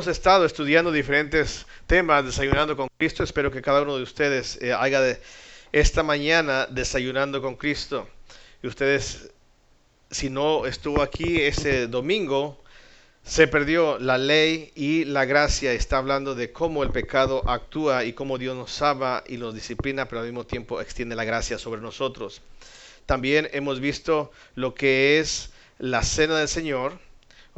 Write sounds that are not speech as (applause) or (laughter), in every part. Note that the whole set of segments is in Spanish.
Hemos estado estudiando diferentes temas, desayunando con Cristo. Espero que cada uno de ustedes eh, haga de esta mañana desayunando con Cristo. Y ustedes, si no estuvo aquí ese domingo, se perdió la ley y la gracia. Está hablando de cómo el pecado actúa y cómo Dios nos ama y nos disciplina, pero al mismo tiempo extiende la gracia sobre nosotros. También hemos visto lo que es la cena del Señor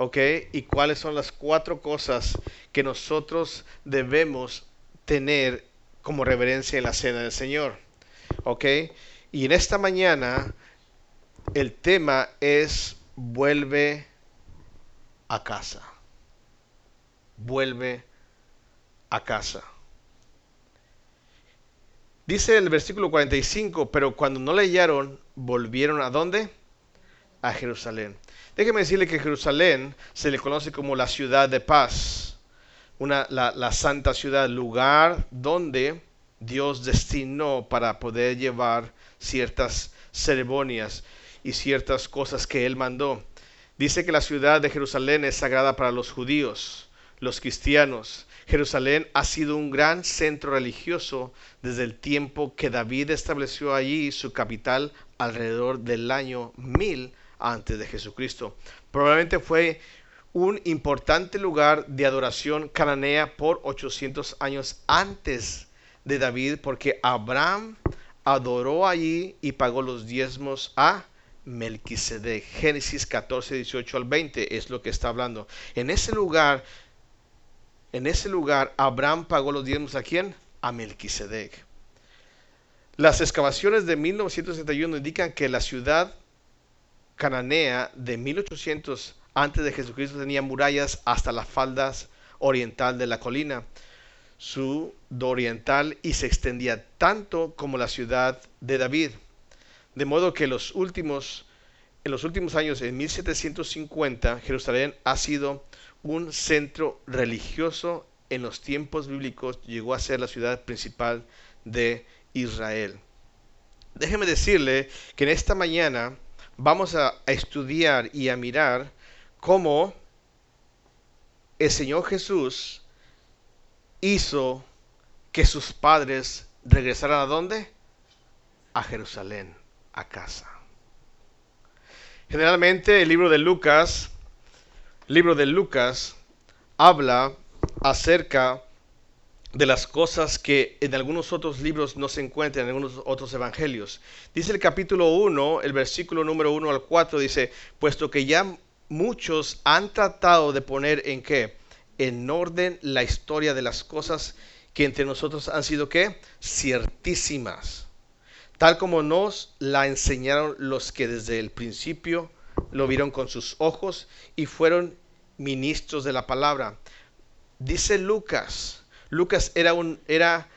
¿ok? Y cuáles son las cuatro cosas que nosotros debemos tener como reverencia en la cena del Señor, ¿ok? Y en esta mañana el tema es vuelve a casa. Vuelve a casa. Dice el versículo 45, pero cuando no leyeron, volvieron a dónde? A Jerusalén. Déjeme decirle que Jerusalén se le conoce como la ciudad de paz, una, la, santa ciudad, lugar donde Dios destinó para poder llevar ciertas ceremonias y ciertas cosas que Él mandó. Dice que la ciudad de Jerusalén es sagrada para los judíos, los cristianos. Jerusalén ha sido un gran centro religioso desde el tiempo que David estableció allí su capital alrededor del año 1000 antes de Jesucristo. Probablemente fue un importante lugar de adoración cananea por 800 años antes de David, porque Abraham adoró allí y pagó los diezmos a Melquisedec. Génesis 14, 18 al 20 es lo que está hablando. En ese lugar, en ese lugar, Abraham pagó los diezmos a quién? A Melquisedec. Las excavaciones de 1971 indican que la ciudad cananea de 1800 antes de Jesucristo tenía murallas hasta las faldas oriental de la colina sudoriental y se extendía tanto como la ciudad de David. De modo que los últimos, en los últimos años, en 1750, Jerusalén ha sido un centro religioso en los tiempos bíblicos, llegó a ser la ciudad principal de Israel. Déjeme decirle que en esta mañana vamos a, estudiar y a mirar cómo el Señor Jesús hizo que sus padres regresaran a dónde? A Jerusalén, a casa. Generalmente el libro de Lucas, libro de Lucas, habla acerca de las cosas que en algunos otros libros no se encuentran, en algunos otros evangelios. Dice el capítulo 1, el versículo número 1 al 4, dice, puesto que ya muchos han tratado de poner en qué? En orden la historia de las cosas que entre nosotros han sido qué? Ciertísimas. Tal como nos la enseñaron los que desde el principio lo vieron con sus ojos y fueron ministros de la palabra. Dice Lucas, Lucas era, un, era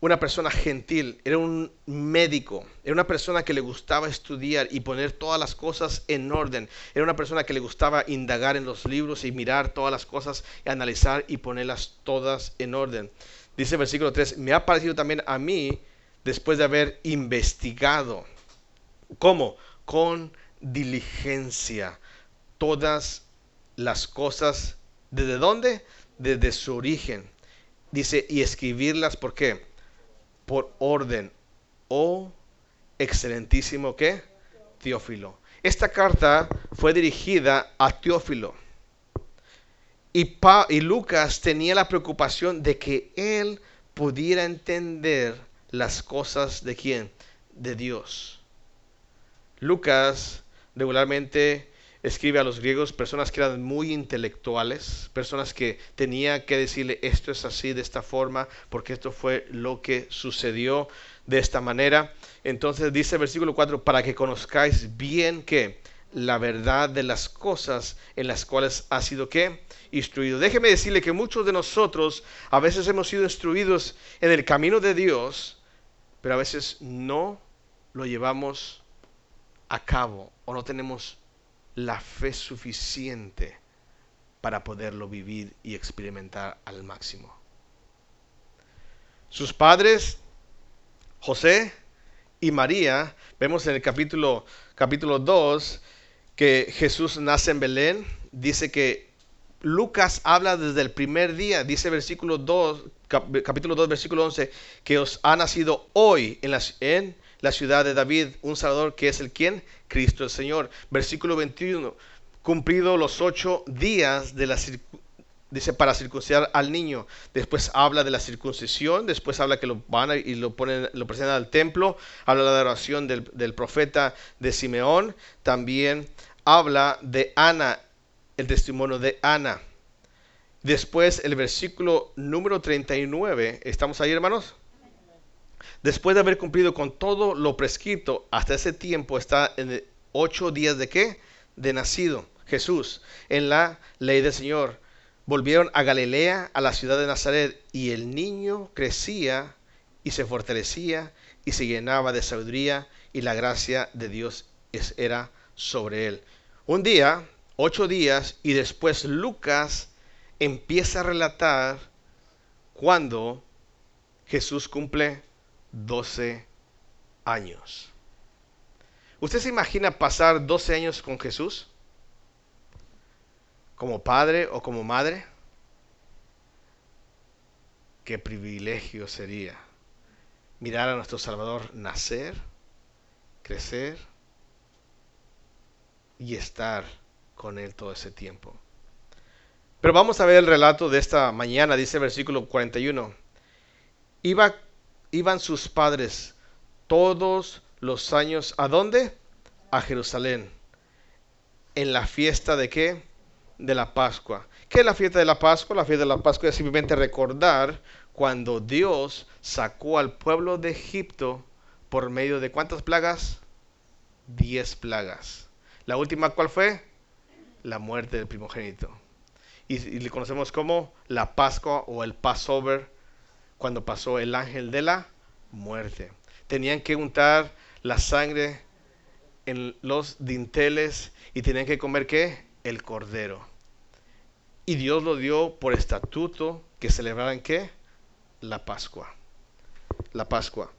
una persona gentil, era un médico, era una persona que le gustaba estudiar y poner todas las cosas en orden, era una persona que le gustaba indagar en los libros y mirar todas las cosas y analizar y ponerlas todas en orden. Dice el versículo 3, me ha parecido también a mí, después de haber investigado, ¿cómo? Con diligencia, todas las cosas, ¿desde dónde? Desde su origen Dice, y escribirlas, ¿por qué? Por orden. Oh, excelentísimo, ¿qué? Teófilo. Esta carta fue dirigida a Teófilo. Y, y Lucas tenía la preocupación de que él pudiera entender las cosas de quién? De Dios. Lucas regularmente escribe a los griegos, personas que eran muy intelectuales, personas que tenía que decirle esto es así de esta forma, porque esto fue lo que sucedió de esta manera. Entonces dice el versículo 4, para que conozcáis bien que la verdad de las cosas en las cuales ha sido que instruido. Déjeme decirle que muchos de nosotros a veces hemos sido instruidos en el camino de Dios, pero a veces no lo llevamos a cabo o no tenemos la fe suficiente para poderlo vivir y experimentar al máximo. Sus padres, José y María, vemos en el capítulo, capítulo 2 que Jesús nace en Belén, dice que Lucas habla desde el primer día, dice versículo 2, capítulo 2, versículo 11, que os ha nacido hoy en la, en la ciudad de David un Salvador que es el quien? Cristo el Señor. Versículo 21, cumplido los ocho días de la dice para circuncidar al niño. Después habla de la circuncisión, después habla que lo van y lo ponen, lo presentan al templo, habla de la oración del, del profeta de Simeón, también habla de Ana, el testimonio de Ana. Después el versículo número 39, ¿estamos ahí hermanos? Después de haber cumplido con todo lo prescrito, hasta ese tiempo está en ocho días de qué? De nacido Jesús en la ley del Señor. Volvieron a Galilea, a la ciudad de Nazaret, y el niño crecía y se fortalecía y se llenaba de sabiduría y la gracia de Dios era sobre él. Un día, ocho días, y después Lucas empieza a relatar cuando Jesús cumple 12 años. ¿Usted se imagina pasar 12 años con Jesús? Como padre o como madre. Qué privilegio sería mirar a nuestro Salvador nacer, crecer y estar con Él todo ese tiempo. Pero vamos a ver el relato de esta mañana, dice el versículo 41. Iba iban sus padres todos los años a dónde? A Jerusalén. En la fiesta de qué? De la Pascua. ¿Qué es la fiesta de la Pascua? La fiesta de la Pascua es simplemente recordar cuando Dios sacó al pueblo de Egipto por medio de cuántas plagas? Diez plagas. La última, ¿cuál fue? La muerte del primogénito. Y, y le conocemos como la Pascua o el Passover cuando pasó el ángel de la muerte. Tenían que untar la sangre en los dinteles y tenían que comer qué? El cordero. Y Dios lo dio por estatuto que celebraran qué? La Pascua. La Pascua.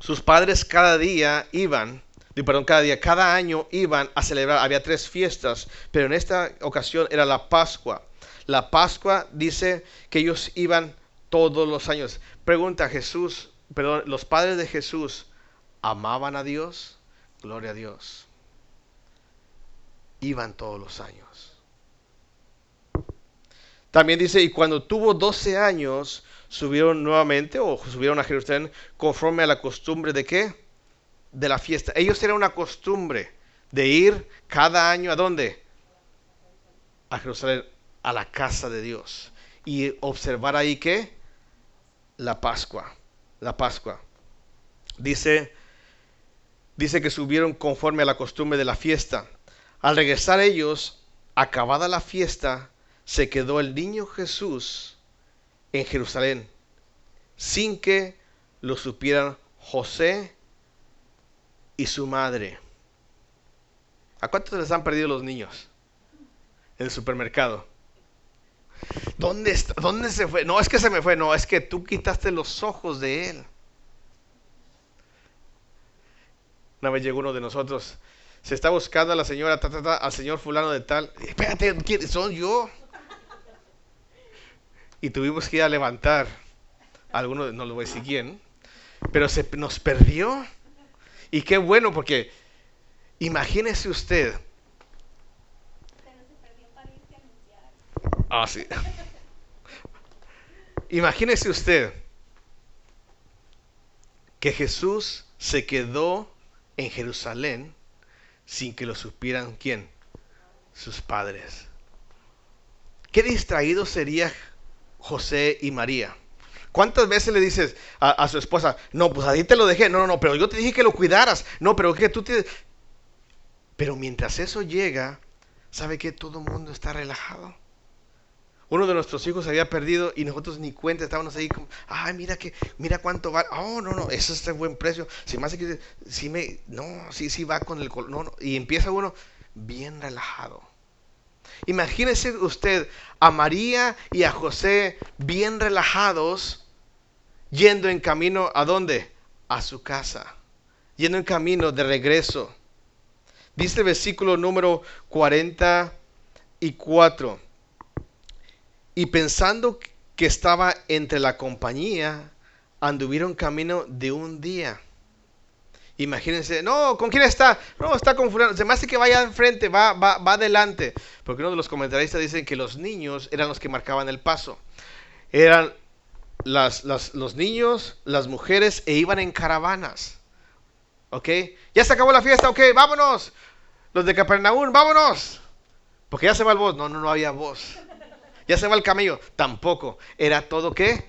Sus padres cada día iban, perdón, cada día, cada año iban a celebrar, había tres fiestas, pero en esta ocasión era la Pascua. La Pascua dice que ellos iban todos los años. Pregunta Jesús, perdón, los padres de Jesús amaban a Dios, gloria a Dios. Iban todos los años. También dice, y cuando tuvo 12 años, subieron nuevamente o subieron a Jerusalén conforme a la costumbre de qué? De la fiesta. Ellos eran una costumbre de ir cada año a dónde? A Jerusalén, a la casa de Dios. Y observar ahí qué? La Pascua. La Pascua. Dice, dice que subieron conforme a la costumbre de la fiesta. Al regresar ellos, acabada la fiesta, se quedó el niño Jesús en Jerusalén, sin que lo supieran José y su madre. ¿A cuántos les han perdido los niños en el supermercado? ¿Dónde, está? ¿Dónde se fue? No es que se me fue, no, es que tú quitaste los ojos de él. Una vez llegó uno de nosotros, se está buscando a la señora, al señor fulano de tal. Espérate, ¿quién soy yo? Y tuvimos que ir a levantar a alguno, no lo voy a decir pero se nos perdió. Y qué bueno, porque imagínese usted Ah, sí. Imagínese usted que Jesús se quedó en Jerusalén sin que lo supieran quién, sus padres. Qué distraído sería José y María. ¿Cuántas veces le dices a, su esposa, no, pues ahí te lo dejé, no, no, no, pero yo te dije que lo cuidaras, no, pero que tú te... Pero mientras eso llega, ¿sabe que todo el mundo está relajado? Uno de nuestros hijos se había perdido y nosotros ni cuenta, estábamos ahí como, ay, mira que, mira cuánto va, oh, no, no, eso es de buen precio, si más que, si me, no, sí, sí va con el, no, no, y empieza uno bien relajado. Imagínese usted a María y a José bien relajados, yendo en camino a dónde? A su casa, yendo en camino de regreso. Dice el versículo número 44 y pensando que estaba entre la compañía, anduvieron camino de un día. Imagínense, no, ¿con quién está? No, está con fulano. Se me hace que vaya enfrente, va, va, va adelante. Porque uno de los comentaristas dicen que los niños eran los que marcaban el paso. Eran las, los niños, las mujeres, e iban en caravanas. ¿Ok? Ya se acabó la fiesta, ok, vámonos. Los de Capernaum, vámonos. Porque ya se va el voz. No, no, no había voz. Ya se va el camello. Tampoco. Era todo qué?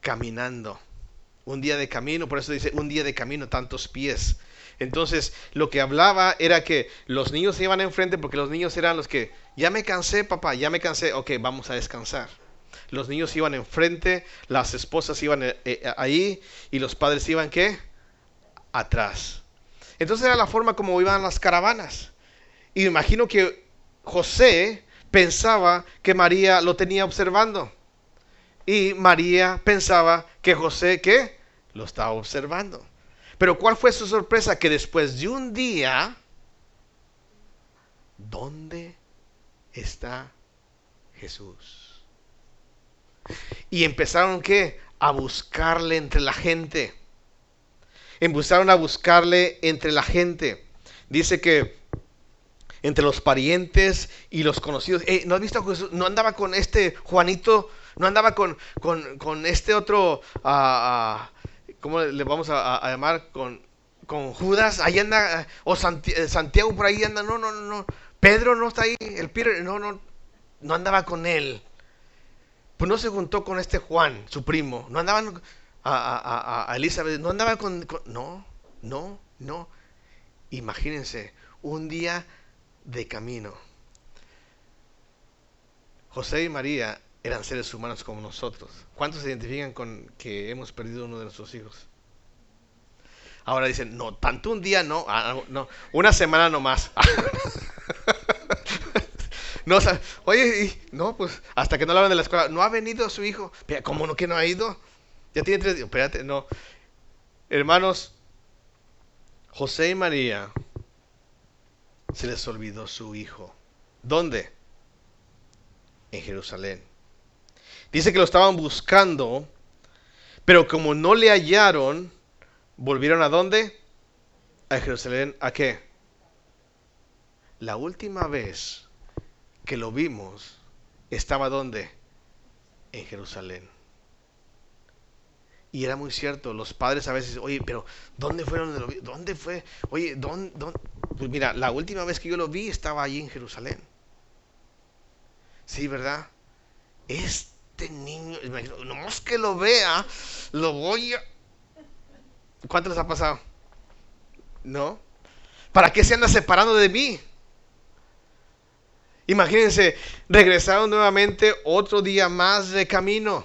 Caminando un día de camino, por eso dice un día de camino, tantos pies. Entonces, lo que hablaba era que los niños iban enfrente porque los niños eran los que, ya me cansé, papá, ya me cansé, ok, vamos a descansar. Los niños iban enfrente, las esposas iban eh, eh, ahí y los padres iban, ¿qué? Atrás. Entonces era la forma como iban las caravanas. Y imagino que José pensaba que María lo tenía observando. Y María pensaba que José, ¿qué? lo estaba observando. Pero ¿cuál fue su sorpresa? Que después de un día, ¿dónde está Jesús? Y empezaron ¿qué? A buscarle entre la gente. Empezaron a buscarle entre la gente. Dice que entre los parientes y los conocidos. ¿No has visto a Jesús? No andaba con este Juanito, no andaba con, con, este otro uh, ¿cómo le vamos a, llamar? Con, con, Judas, ahí anda, o eh, Santiago por ahí anda, no, no, no, Pedro no está ahí, el Peter, no, no, no andaba con él. Pues no se juntó con este Juan, su primo, no andaban a, a Elizabeth, no andaba con, no, no, no. Imagínense, un día de camino. José y María eran seres humanos como nosotros. ¿Cuántos se identifican con que hemos perdido uno de nuestros hijos? Ahora dicen, no, tanto un día no, ah, no, una semana no más. (laughs) no, oye, no, pues hasta que no hablan de la escuela, no ha venido su hijo. ¿Cómo no que no ha ido? Ya tiene tres días. Espérate, no. Hermanos, José y María se les olvidó su hijo. ¿Dónde? En Jerusalén. Dice que lo estaban buscando, pero como no le hallaron, volvieron a dónde? A Jerusalén. ¿A qué? La última vez que lo vimos, estaba dónde? En Jerusalén. Y era muy cierto, los padres a veces, oye, pero ¿dónde fueron? ¿Dónde fue? Oye, ¿dónde, ¿dónde? Pues mira, la última vez que yo lo vi estaba allí en Jerusalén. Sí, ¿verdad? Es este niño, nomás que lo vea, lo voy a... ¿Cuánto les ha pasado? ¿No? ¿Para qué se anda separando de mí? Imagínense, regresaron nuevamente otro día más de camino.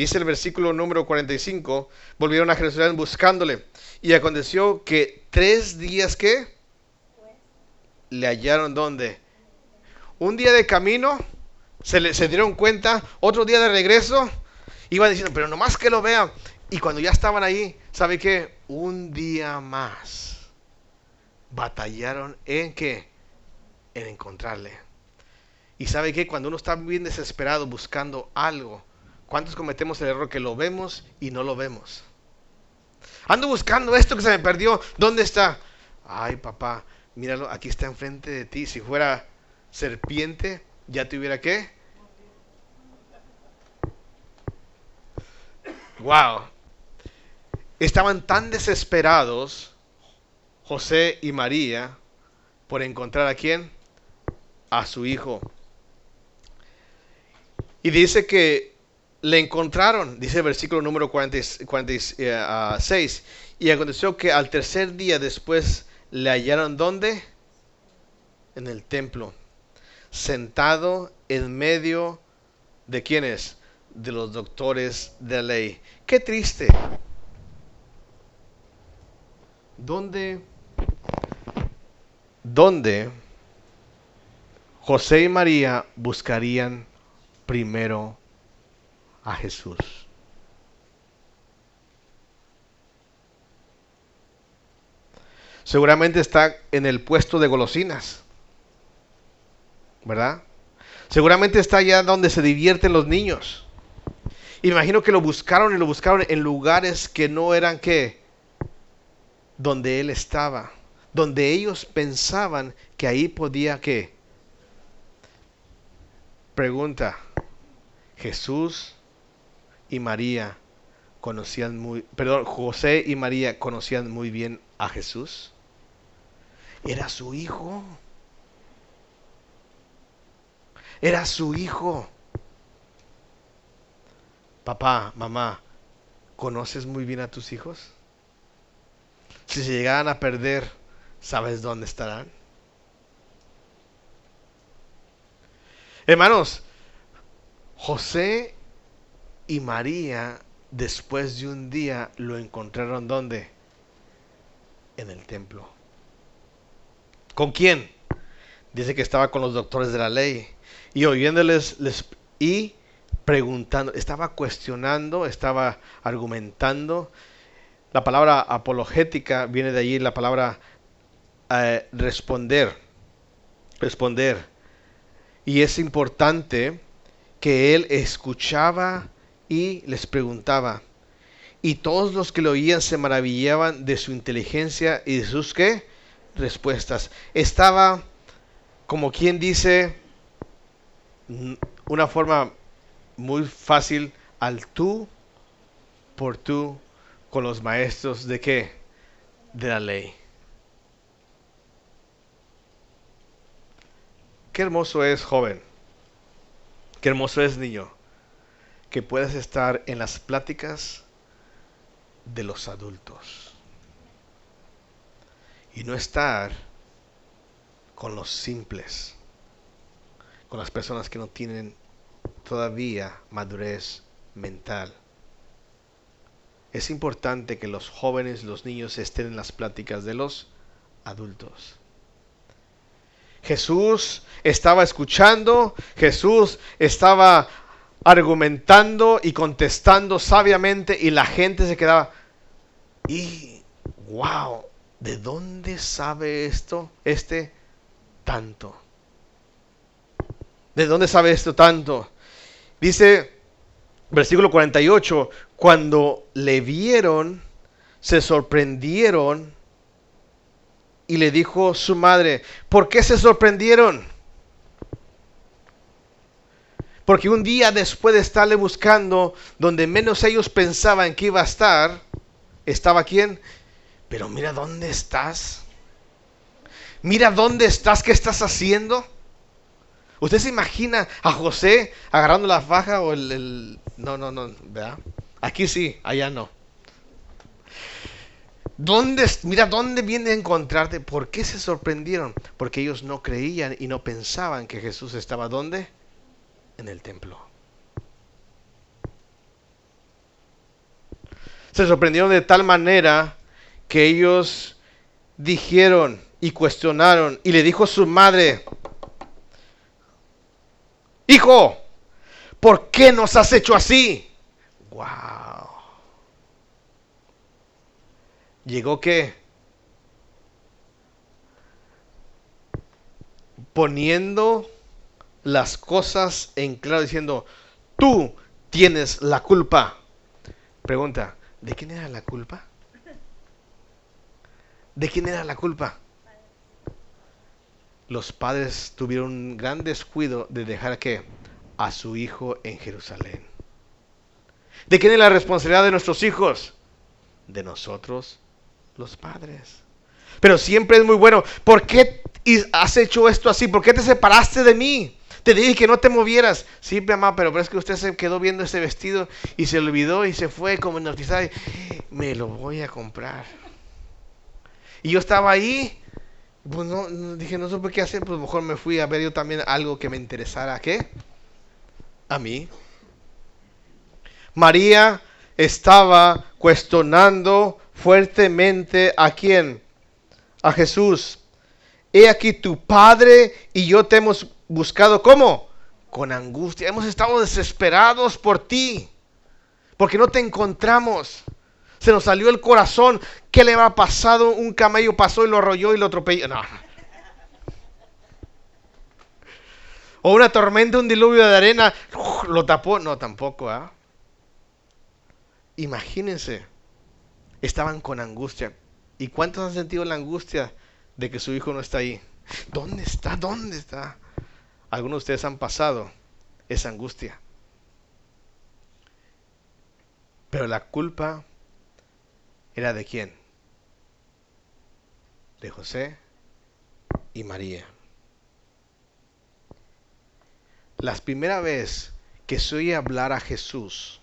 Dice el versículo número 45, volvieron a Jerusalén buscándole. Y aconteció que tres días que le hallaron donde. Un día de camino se, se dieron cuenta, otro día de regreso, iban diciendo, pero nomás que lo vean. Y cuando ya estaban ahí, ¿sabe qué? Un día más batallaron en qué? En encontrarle. Y sabe qué? Cuando uno está bien desesperado buscando algo, ¿cuántos cometemos el error que lo vemos y no lo vemos? Ando buscando esto que se me perdió. ¿Dónde está? Ay, papá, míralo, aquí está enfrente de ti. Si fuera serpiente, ya tuviera qué? Wow. Estaban tan desesperados José y María por encontrar a quién? A su hijo. Y dice que le encontraron, dice el versículo número 46, eh, y aconteció que al tercer día después le hallaron ¿dónde? En el templo sentado en medio de quienes? De los doctores de la ley. Qué triste. ¿Dónde, dónde José y María buscarían primero a Jesús? Seguramente está en el puesto de golosinas. ¿verdad? Seguramente está allá donde se divierten los niños. Imagino que lo buscaron y lo buscaron en lugares que no eran que donde él estaba, donde ellos pensaban que ahí podía que. Pregunta, Jesús y María conocían muy, perdón, José y María conocían muy bien a Jesús. Era su hijo. Era su hijo. Papá, mamá, ¿conoces muy bien a tus hijos? Si se llegaran a perder, ¿sabes dónde estarán? Hermanos, José y María después de un día lo encontraron ¿dónde? En el templo. ¿Con quién? Dice que estaba con los doctores de la ley y oyéndoles les, y preguntando, estaba cuestionando, estaba argumentando. La palabra apologética viene de allí, la palabra eh, responder, responder. Y es importante que él escuchaba y les preguntaba. Y todos los que lo oían se maravillaban de su inteligencia y de sus qué? Respuestas. Estaba, como quien dice, una forma muy fácil al tú por tú con los maestros de qué? De la ley. Qué hermoso es, joven. Qué hermoso es, niño, que puedas estar en las pláticas de los adultos y no estar con los simples, con las personas que no tienen todavía madurez mental. Es importante que los jóvenes, los niños estén en las pláticas de los adultos. Jesús estaba escuchando, Jesús estaba argumentando y contestando sabiamente y la gente se quedaba, y wow, ¿de dónde sabe esto este tanto? ¿De dónde sabe esto tanto? Dice versículo 48, cuando le vieron, se sorprendieron y le dijo su madre, ¿por qué se sorprendieron? Porque un día después de estarle buscando, donde menos ellos pensaban que iba a estar, estaba quién? Pero mira dónde estás. Mira dónde estás, qué estás haciendo. ¿Usted se imagina a José agarrando la faja o el... No, no, no, ¿verdad? Aquí sí, allá no. ¿Dónde, mira, ¿dónde viene a encontrarte? ¿Por qué se sorprendieron? Porque ellos no creían y no pensaban que Jesús estaba ¿dónde? En el templo. Se sorprendieron de tal manera que ellos dijeron y cuestionaron y le dijo su madre, Hijo, ¿por qué nos has hecho así? Wow. llegó que poniendo las cosas en claro, diciendo, tú tienes la culpa. Pregunta, ¿de quién era la culpa? ¿De quién era la culpa? Los padres tuvieron un gran descuido de dejar que a su hijo en Jerusalén. ¿De quién es la responsabilidad de nuestros hijos? De nosotros los padres. Pero siempre es muy bueno. ¿Por qué has hecho esto así? ¿Por qué te separaste de mí? Te dije que no te movieras. Sí, mamá, pero es que usted se quedó viendo ese vestido y se olvidó y se fue como hipnotizada. Me lo voy a comprar. Y yo estaba ahí. Pues no, dije, no supe qué hacer. Pues mejor me fui a ver yo también algo que me interesara. ¿A qué? A mí. María estaba cuestionando fuertemente a quién? A Jesús. He aquí tu Padre y yo te hemos buscado ¿cómo? Con angustia. Hemos estado desesperados por ti. Porque no te encontramos. Se nos salió el corazón. ¿Qué le ha pasado? Un camello pasó y lo arrolló y lo atropelló. No. O una tormenta, un diluvio de arena, lo tapó. No, tampoco, ¿ah? Imagínense, estaban con angustia. ¿Y cuántos han sentido la angustia de que su hijo no está ahí? ¿Dónde está? ¿Dónde está? Algunos de ustedes han pasado esa angustia. Pero la culpa era de quién? De José y María. La primera vez que se oye hablar a Jesús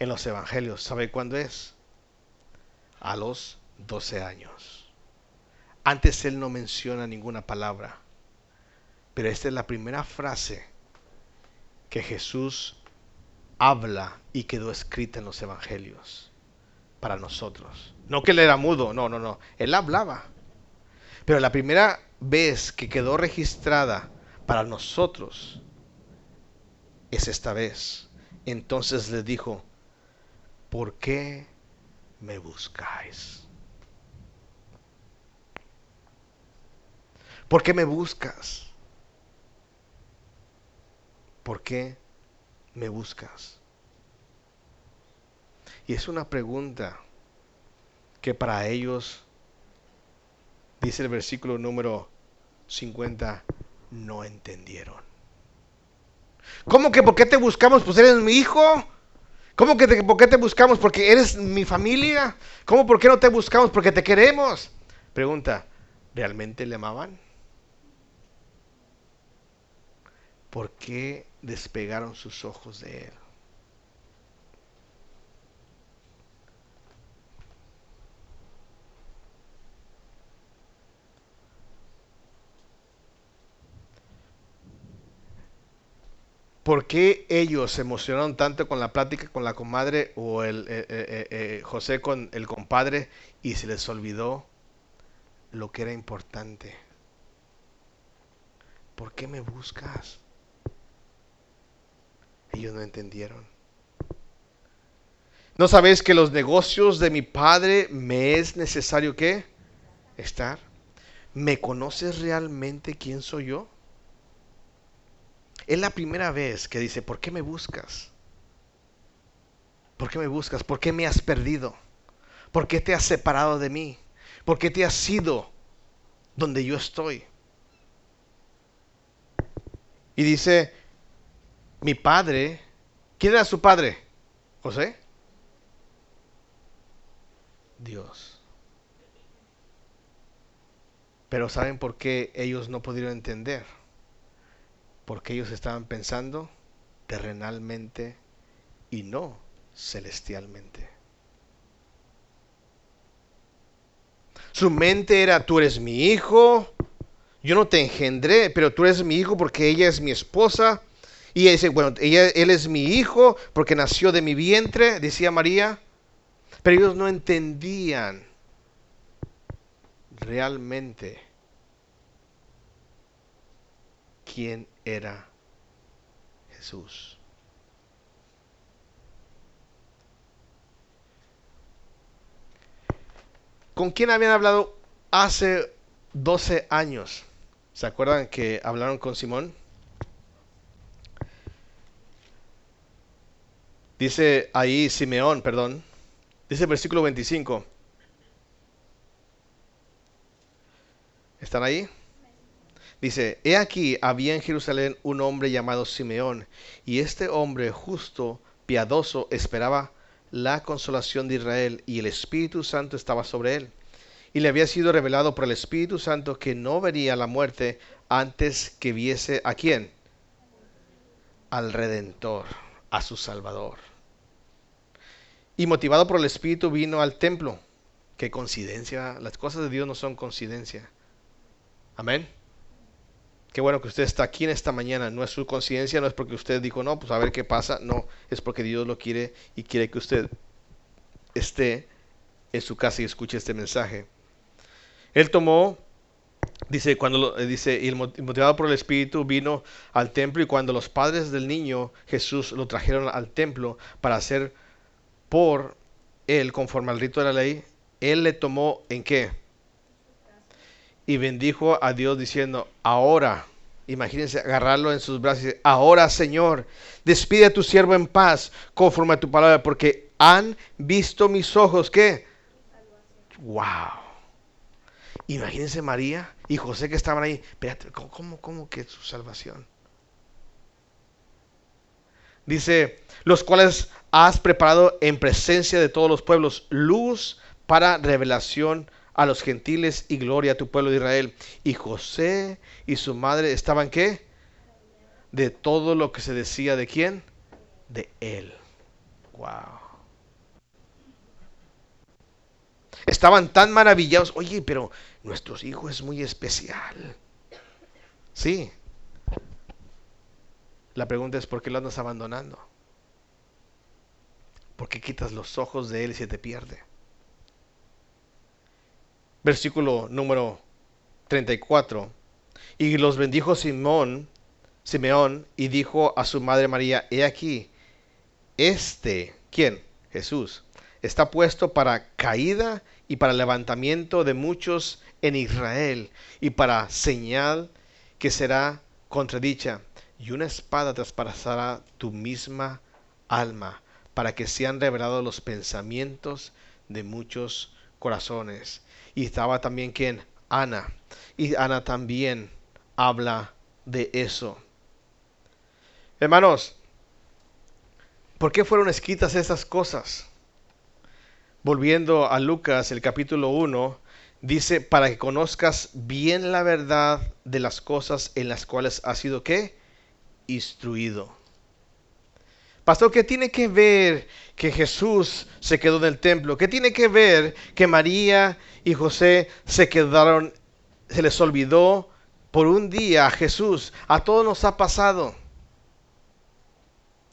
en los evangelios, ¿sabe cuándo es? A los 12 años. Antes él no menciona ninguna palabra, pero esta es la primera frase que Jesús habla y quedó escrita en los evangelios para nosotros. No que él era mudo, no, no, no. Él hablaba. Pero la primera vez que quedó registrada para nosotros es esta vez. Entonces le dijo, ¿por qué me buscáis? ¿Por qué me buscas? ¿Por qué me buscas? Y es una pregunta que para ellos, dice el versículo número 50, no entendieron. ¿Cómo que por qué te buscamos? Pues eres mi hijo. ¿Cómo que por qué te buscamos? Porque eres mi familia. ¿Cómo por qué no te buscamos? Porque te queremos. Pregunta, ¿realmente le amaban? ¿Por qué despegaron sus ojos de él? ¿Por qué ellos se emocionaron tanto con la plática con la comadre o el eh, eh, eh, José con el compadre y se les olvidó lo que era importante? ¿Por qué me buscas? Ellos no entendieron. ¿No sabéis que los negocios de mi padre me es necesario que estar? ¿Me conoces realmente quién soy yo? Es la primera vez que dice, ¿por qué me buscas? ¿Por qué me buscas? ¿Por qué me has perdido? ¿Por qué te has separado de mí? ¿Por qué te has ido donde yo estoy? Y dice, mi padre, ¿quién era su padre? José. Dios. Pero ¿saben por qué ellos no pudieron entender? porque ellos estaban pensando terrenalmente y no celestialmente. Su mente era, tú eres mi hijo, yo no te engendré, pero tú eres mi hijo porque ella es mi esposa. Y dice, bueno, él es mi hijo porque nació de mi vientre, decía María. Pero ellos no entendían realmente quién era Jesús. ¿Con quién habían hablado hace 12 años? ¿Se acuerdan que hablaron con Simón? Dice ahí Simeón, perdón. Dice el versículo 25. ¿Están ahí? Dice, he aquí, había en Jerusalén un hombre llamado Simeón, y este hombre justo, piadoso, esperaba la consolación de Israel, y el Espíritu Santo estaba sobre él. Y le había sido revelado por el Espíritu Santo que no vería la muerte antes que viese a quién? Al Redentor, a su Salvador. Y motivado por el Espíritu vino al templo. Qué coincidencia, las cosas de Dios no son coincidencia. Amén. Qué bueno que usted está aquí en esta mañana. No es su conciencia, no es porque usted dijo, no, pues a ver qué pasa. No, es porque Dios lo quiere y quiere que usted esté en su casa y escuche este mensaje. Él tomó, dice, cuando dice, y motivado por el Espíritu vino al templo y cuando los padres del niño Jesús lo trajeron al templo para hacer por él conforme al rito de la ley, él le tomó en qué? y bendijo a Dios diciendo, ahora Imagínense agarrarlo en sus brazos y decir, ahora Señor, despide a tu siervo en paz conforme a tu palabra, porque han visto mis ojos que... ¡Wow! Imagínense María y José que estaban ahí. Espérate, ¿cómo, cómo que su salvación? Dice, los cuales has preparado en presencia de todos los pueblos luz para revelación a los gentiles y gloria a tu pueblo de Israel. Y José y su madre estaban qué? De todo lo que se decía de quién? De él. Wow. Estaban tan maravillados. Oye, pero nuestro hijo es muy especial. Sí. La pregunta es, ¿por qué lo andas abandonando? ¿Por qué quitas los ojos de él y se te pierde? Versículo número 34. Y los bendijo Simón, Simeón, y dijo a su madre María, he aquí, este, ¿quién? Jesús, está puesto para caída y para levantamiento de muchos en Israel, y para señal que será contradicha, y una espada traspasará tu misma alma, para que sean revelados los pensamientos de muchos corazones. Y estaba también quien? Ana. Y Ana también habla de eso. Hermanos, ¿por qué fueron escritas esas cosas? Volviendo a Lucas, el capítulo 1, dice, para que conozcas bien la verdad de las cosas en las cuales has sido qué? Instruido. Pastor, ¿qué tiene que ver que Jesús se quedó en el templo? ¿Qué tiene que ver que María y José se quedaron, se les olvidó por un día a Jesús? A todos nos ha pasado.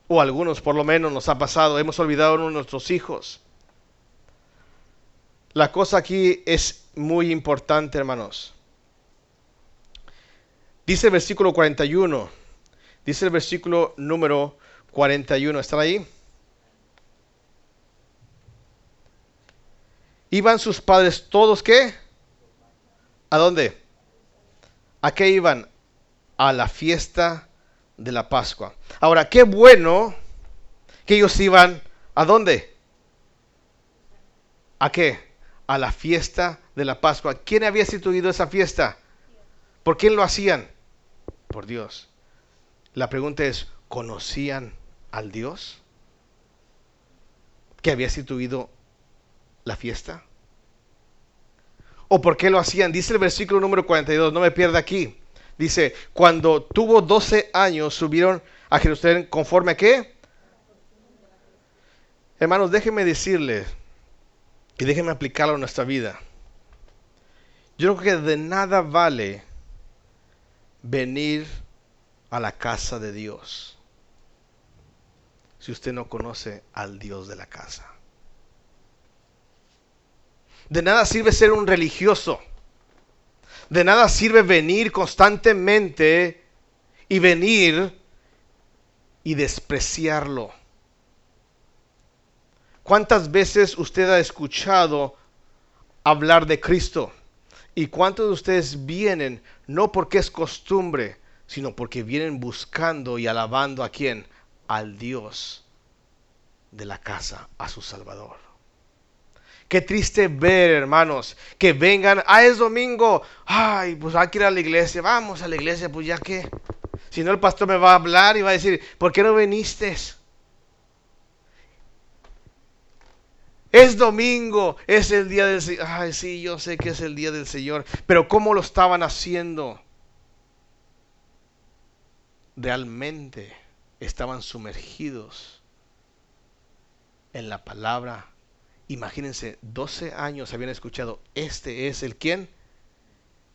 O algunos por lo menos nos ha pasado. Hemos olvidado a nuestros hijos. La cosa aquí es muy importante, hermanos. Dice el versículo 41. Dice el versículo número 41. ¿Están ahí? ¿Iban sus padres todos qué? ¿A dónde? ¿A qué iban? A la fiesta de la Pascua. Ahora, qué bueno que ellos iban a dónde? ¿A qué? A la fiesta de la Pascua. ¿Quién había instituido esa fiesta? ¿Por quién lo hacían? Por Dios. La pregunta es, ¿conocían al Dios que había instituido la fiesta? ¿O por qué lo hacían? Dice el versículo número 42, no me pierda aquí. Dice, cuando tuvo 12 años subieron a Jerusalén conforme a qué? Hermanos, déjenme decirles y déjenme aplicarlo a nuestra vida. Yo creo que de nada vale venir a la casa de Dios si usted no conoce al Dios de la casa. De nada sirve ser un religioso. De nada sirve venir constantemente y venir y despreciarlo. ¿Cuántas veces usted ha escuchado hablar de Cristo? ¿Y cuántos de ustedes vienen no porque es costumbre, sino porque vienen buscando y alabando a quién? al Dios de la casa, a su Salvador. Qué triste ver, hermanos, que vengan, ah, es domingo, ay, pues hay que ir a la iglesia, vamos a la iglesia, pues ya que, si no el pastor me va a hablar y va a decir, ¿por qué no viniste? Es domingo, es el día del Señor. Ay, sí, yo sé que es el día del Señor, pero ¿cómo lo estaban haciendo? Realmente estaban sumergidos en la palabra. Imagínense, 12 años habían escuchado, este es el quien,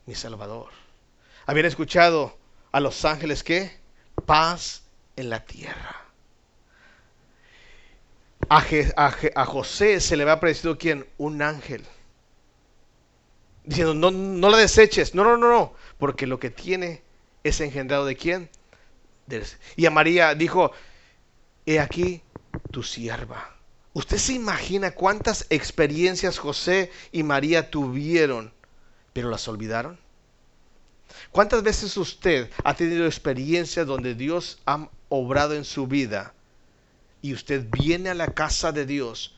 mi Salvador. Habían escuchado a los ángeles que, paz en la tierra. A, José se le había aparecido quién, un ángel. Diciendo, no, no la deseches, no, no, no, no, porque lo que tiene es engendrado de quién, y a María dijo, he aquí tu sierva. ¿Usted se imagina cuántas experiencias José y María tuvieron, pero las olvidaron? ¿Cuántas veces usted ha tenido experiencias donde Dios ha obrado en su vida y usted viene a la casa de Dios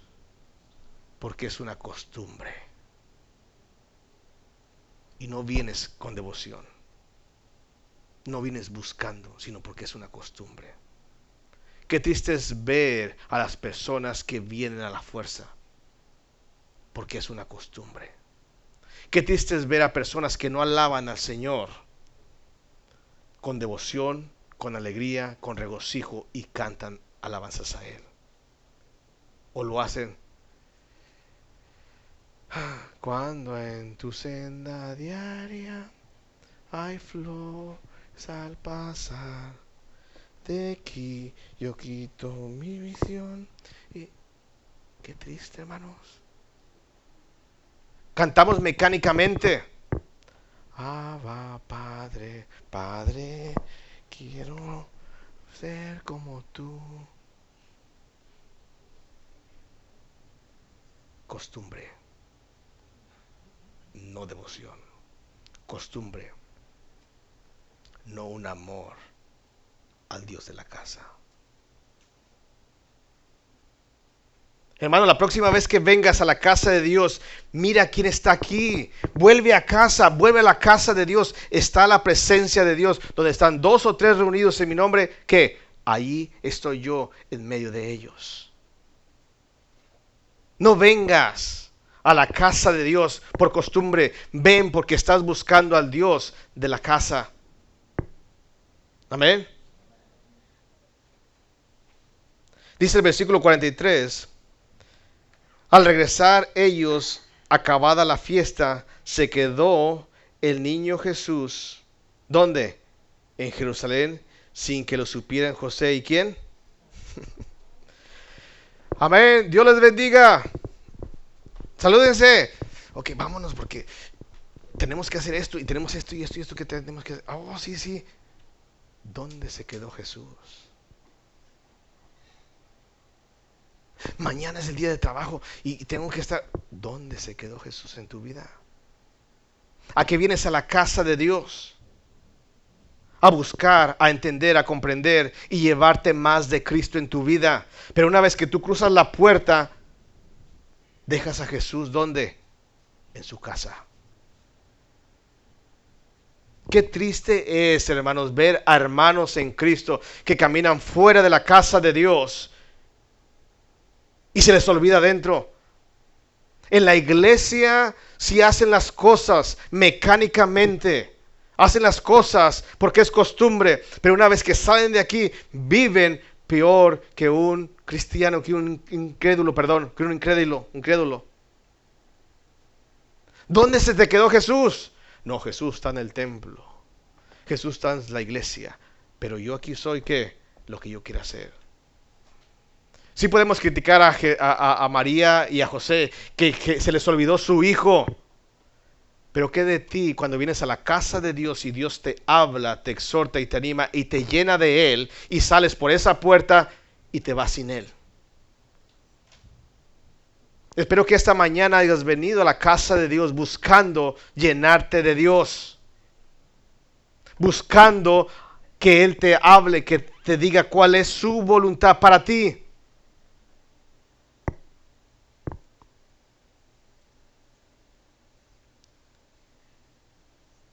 porque es una costumbre? Y no vienes con devoción. No vienes buscando, sino porque es una costumbre. Qué triste es ver a las personas que vienen a la fuerza, porque es una costumbre. Qué triste es ver a personas que no alaban al Señor con devoción, con alegría, con regocijo y cantan alabanzas a Él. O lo hacen cuando en tu senda diaria hay flores al pasar. De aquí yo quito mi visión. Y qué triste, hermanos. Cantamos mecánicamente. Abba, Padre, Padre, quiero ser como tú. Costumbre, no devoción. Costumbre, no un amor al Dios de la casa. Hermano, la próxima vez que vengas a la casa de Dios, mira quién está aquí. Vuelve a casa, vuelve a la casa de Dios. Está la presencia de Dios, donde están dos o tres reunidos en mi nombre, que ahí estoy yo en medio de ellos. No vengas a la casa de Dios por costumbre. Ven porque estás buscando al Dios de la casa. Amén. Dice el versículo 43. Al regresar ellos, acabada la fiesta, se quedó el niño Jesús. ¿Dónde? En Jerusalén, sin que lo supieran José y quién. (laughs) Amén. Dios les bendiga. Salúdense. Ok, vámonos porque tenemos que hacer esto y tenemos esto y esto y esto que tenemos que hacer. Oh, sí, sí. ¿Dónde se quedó Jesús? Mañana es el día de trabajo y tengo que estar. ¿Dónde se quedó Jesús en tu vida? ¿A qué vienes a la casa de Dios? A buscar, a entender, a comprender y llevarte más de Cristo en tu vida. Pero una vez que tú cruzas la puerta, dejas a Jesús ¿dónde? En su casa. Qué triste es, hermanos, ver a hermanos en Cristo que caminan fuera de la casa de Dios y se les olvida dentro. En la iglesia si hacen las cosas mecánicamente, hacen las cosas porque es costumbre, pero una vez que salen de aquí viven peor que un cristiano, que un incrédulo, perdón, que un incrédulo, incrédulo. ¿Dónde se te quedó Jesús? No, Jesús está en el templo. Jesús está en la iglesia. Pero yo aquí soy que lo que yo quiero hacer. Sí podemos criticar a, María y a José, que, que se les olvidó su hijo. Pero ¿qué de ti cuando vienes a la casa de Dios y Dios te habla, te exhorta y te anima y te llena de Él y sales por esa puerta y te vas sin Él? Espero que esta mañana hayas venido a la casa de Dios buscando llenarte de Dios. Buscando que Él te hable, que te diga cuál es su voluntad para ti.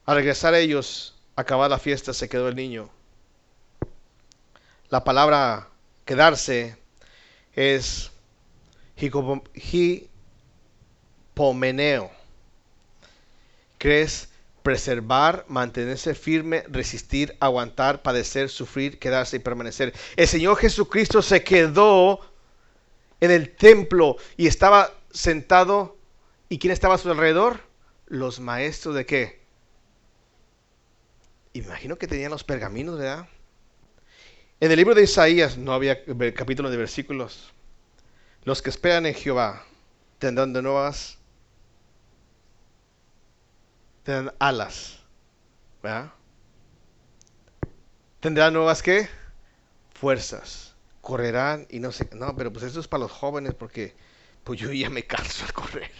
Al regresar ellos, acabar la fiesta, se quedó el niño. La palabra quedarse es hipomeneo. ¿Crees? preservar, mantenerse firme, resistir, aguantar, padecer, sufrir, quedarse y permanecer. El Señor Jesucristo se quedó en el templo y estaba sentado. ¿Y quién estaba a su alrededor? Los maestros de qué? Imagino que tenían los pergaminos, ¿verdad? En el libro de Isaías no había capítulo de versículos. Los que esperan en Jehová tendrán de nuevas, tendrán alas, ¿verdad? Tendrán nuevas qué? Fuerzas. Correrán y no sé. No, pero pues eso es para los jóvenes porque pues yo ya me canso al correr.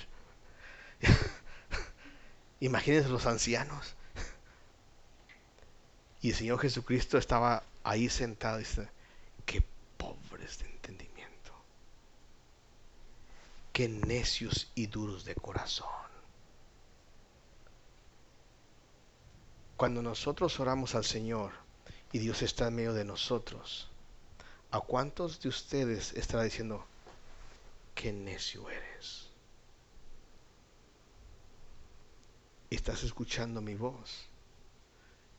(laughs) Imagínense los ancianos. Y el Señor Jesucristo estaba ahí sentado y dice, qué pobres de entendimiento, qué necios y duros de corazón. Cuando nosotros oramos al Señor y Dios está en medio de nosotros, ¿a cuántos de ustedes estará diciendo, qué necio eres? Estás escuchando mi voz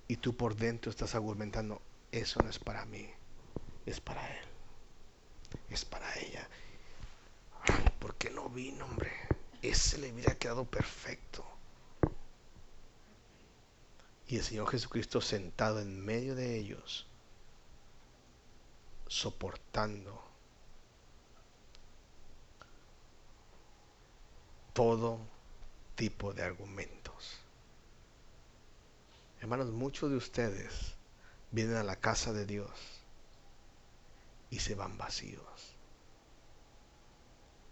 y tú por dentro estás argumentando, eso no es para mí, es para él, es para ella. ¿Por qué no vino, hombre? Ese le hubiera quedado perfecto. Y el Señor Jesucristo sentado en medio de ellos, soportando todo tipo de argumentos. Hermanos, muchos de ustedes vienen a la casa de Dios y se van vacíos.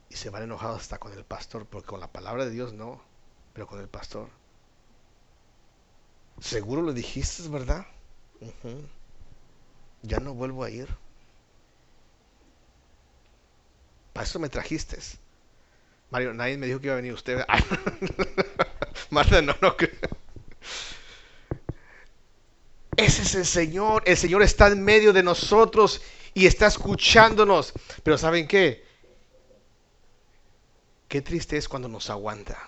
Y se van enojados hasta con el pastor, porque con la palabra de Dios no, pero con el pastor. Seguro lo dijiste, ¿verdad? Ya no vuelvo a ir. Para eso me trajiste. Mario, nadie me dijo que iba a venir usted. (laughs) Marta, no, no. Ese es el Señor. El Señor está en medio de nosotros y está escuchándonos. Pero ¿saben qué? Qué triste es cuando nos aguanta.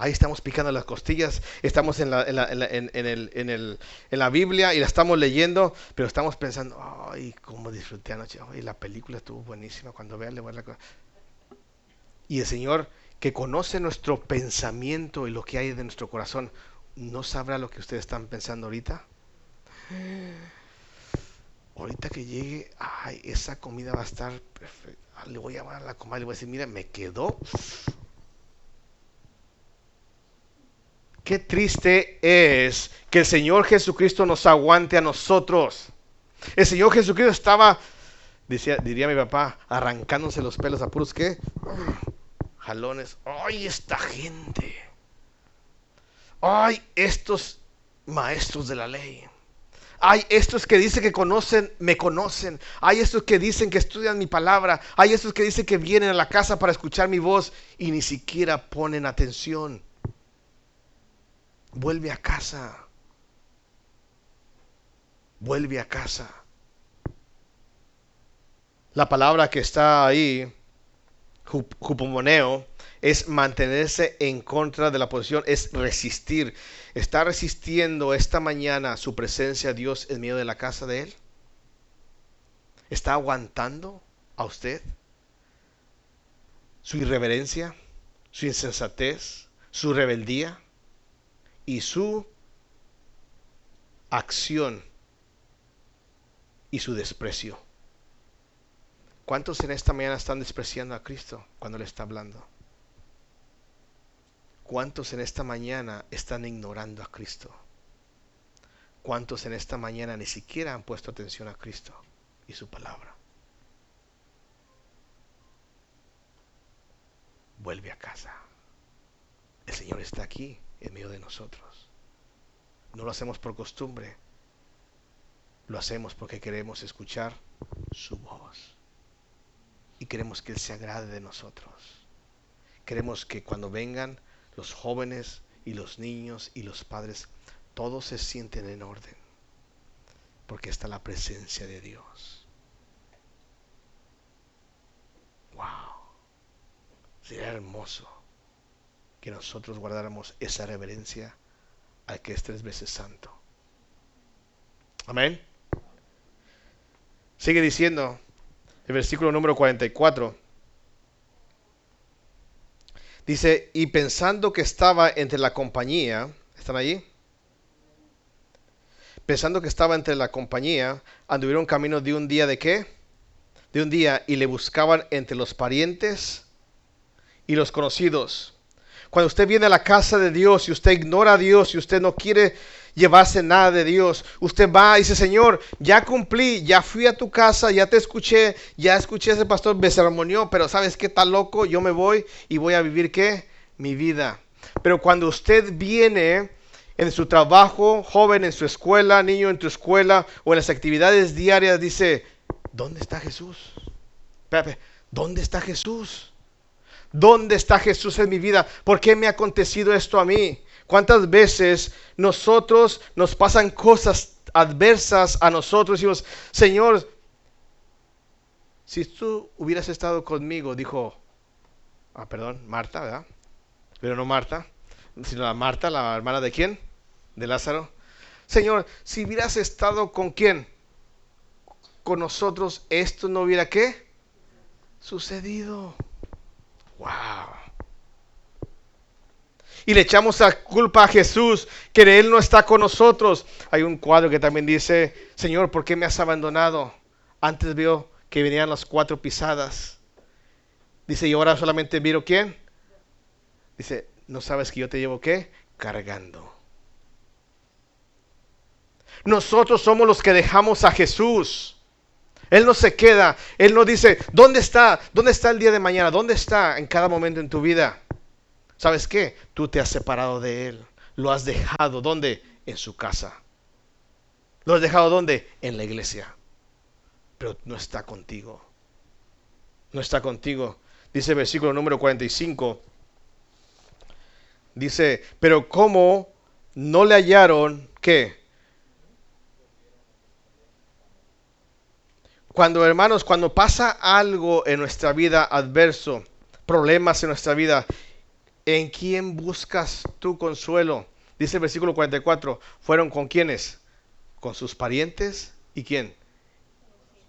Ahí estamos picando las costillas, estamos en la, en la, Biblia y la estamos leyendo, pero estamos pensando, ay, cómo disfruté anoche, ay, la película estuvo buenísima, cuando vea le voy a la Y el Señor, que conoce nuestro pensamiento y lo que hay de nuestro corazón, ¿no sabrá lo que ustedes están pensando ahorita? Ahorita que llegue, ay, esa comida va a estar perfecta. Ah, le voy a llamar a la comadre y le voy a decir, mira, me quedó. Qué triste es que el Señor Jesucristo nos aguante a nosotros. El Señor Jesucristo estaba, diría mi papá, arrancándose los pelos a puros, ¿qué? Jalones. ¡Ay, esta gente! Ay, estos maestros de la ley. Hay estos que dicen que conocen, me conocen. Hay estos que dicen que estudian mi palabra. Hay estos que dicen que vienen a la casa para escuchar mi voz y ni siquiera ponen atención. Vuelve a casa. Vuelve a casa. La palabra que está ahí, jupomoneo, es mantenerse en contra de la posición, es resistir. ¿Está resistiendo esta mañana su presencia a Dios en medio de la casa de Él? ¿Está aguantando a usted? ¿Su irreverencia? ¿Su insensatez? ¿Su rebeldía? Y su acción y su desprecio. ¿Cuántos en esta mañana están despreciando a Cristo cuando le está hablando? ¿Cuántos en esta mañana están ignorando a Cristo? ¿Cuántos en esta mañana ni siquiera han puesto atención a Cristo y su palabra? Vuelve a casa. El Señor está aquí en medio de nosotros. No lo hacemos por costumbre. Lo hacemos porque queremos escuchar su voz. Y queremos que Él se agrade de nosotros. Queremos que cuando vengan los jóvenes y los niños y los padres, todos se sienten en orden, porque está la presencia de Dios. Wow, sería hermoso que nosotros guardáramos esa reverencia al que es tres veces santo. Amén. Sigue diciendo el versículo número 44. Dice, y pensando que estaba entre la compañía, ¿están allí? Pensando que estaba entre la compañía, anduvieron camino de un día de qué? De un día y le buscaban entre los parientes y los conocidos. Cuando usted viene a la casa de Dios y usted ignora a Dios y usted no quiere llevarse nada de Dios. Usted va y dice, Señor, ya cumplí, ya fui a tu casa, ya te escuché, ya escuché a ese pastor, me sermonió, pero ¿sabes qué tal loco? Yo me voy y voy a vivir qué? Mi vida. Pero cuando usted viene en su trabajo, joven en su escuela, niño en tu escuela o en las actividades diarias, dice, ¿dónde está Jesús? Pepe, ¿dónde está Jesús? ¿Dónde está Jesús en mi vida? ¿Por qué me ha acontecido esto a mí? ¿Cuántas veces nosotros nos pasan cosas adversas a nosotros? Decimos, Señor, si tú hubieras estado conmigo, dijo, ah, perdón, Marta, ¿verdad? Pero no Marta, sino la Marta, la hermana de quién? De Lázaro. Señor, si hubieras estado con quién? Con nosotros, esto no hubiera qué? Sucedido. Wow. Y le echamos la culpa a Jesús que Él no está con nosotros. Hay un cuadro que también dice, Señor, ¿por qué me has abandonado? Antes vio que venían las cuatro pisadas. Dice, y ahora solamente miro quién. Dice, ¿no sabes que yo te llevo qué? Cargando. Nosotros somos los que dejamos a Jesús. Él no se queda. Él no dice, ¿dónde está? ¿Dónde está el día de mañana? ¿Dónde está en cada momento en tu vida? ¿Sabes qué? Tú te has separado de Él. Lo has dejado. ¿Dónde? En su casa. ¿Lo has dejado dónde? En la iglesia. Pero no está contigo. No está contigo. Dice el versículo número 45. Dice, pero ¿cómo no le hallaron qué? Cuando, hermanos, cuando pasa algo en nuestra vida adverso, problemas en nuestra vida, ¿en quién buscas tu consuelo? Dice el versículo 44, ¿fueron con quiénes? Con sus parientes y quién?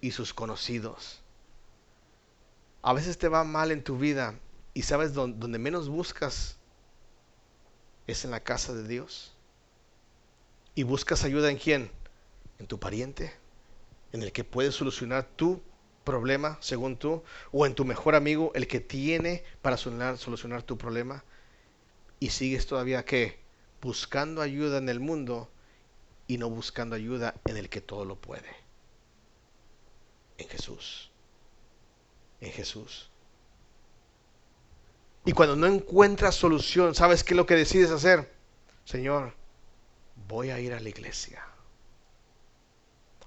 Y sus conocidos. A veces te va mal en tu vida y sabes donde menos buscas es en la casa de Dios. ¿Y buscas ayuda en quién? En tu pariente en el que puedes solucionar tu problema, según tú, o en tu mejor amigo, el que tiene para solucionar, tu problema, y sigues todavía que buscando ayuda en el mundo y no buscando ayuda en el que todo lo puede. En Jesús. En Jesús. Y cuando no encuentras solución, ¿sabes qué es lo que decides hacer? Señor, voy a ir a la iglesia.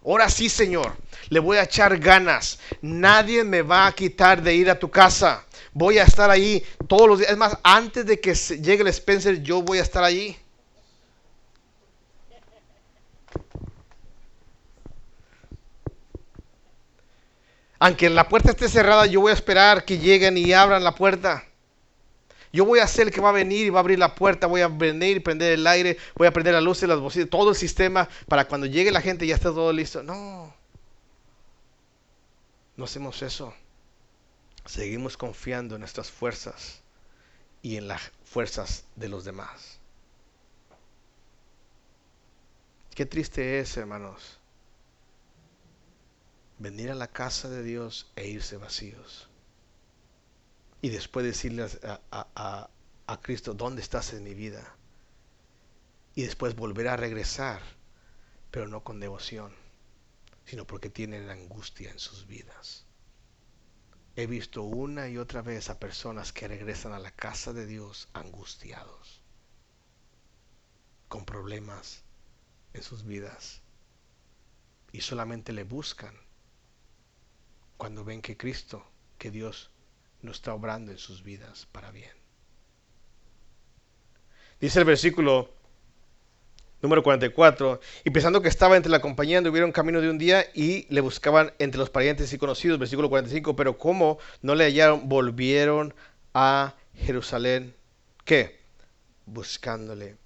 Ahora sí, Señor, le voy a echar ganas. Nadie me va a quitar de ir a tu casa. Voy a estar ahí todos los días. Es más, antes de que llegue el Spencer, yo voy a estar allí. Aunque la puerta esté cerrada, yo voy a esperar que lleguen y abran la puerta. Yo voy a ser el que va a venir y va a abrir la puerta, voy a venir y prender el aire, voy a prender las luces, las bocinas, todo el sistema para cuando llegue la gente ya esté todo listo. No, no hacemos eso. Seguimos confiando en nuestras fuerzas y en las fuerzas de los demás. Qué triste es, hermanos, venir a la casa de Dios e irse vacíos y después decirle a, a, Cristo, ¿dónde estás en mi vida? Y después volver a regresar, pero no con devoción, sino porque tienen angustia en sus vidas. He visto una y otra vez a personas que regresan a la casa de Dios angustiados, con problemas en sus vidas, y solamente le buscan cuando ven que Cristo, que Dios no está obrando en sus vidas para bien. Dice el versículo número 44, y pensando que estaba entre la compañía, anduvieron camino de un día y le buscaban entre los parientes y conocidos, versículo 45, pero como no le hallaron, volvieron a Jerusalén. ¿Qué? Buscándole.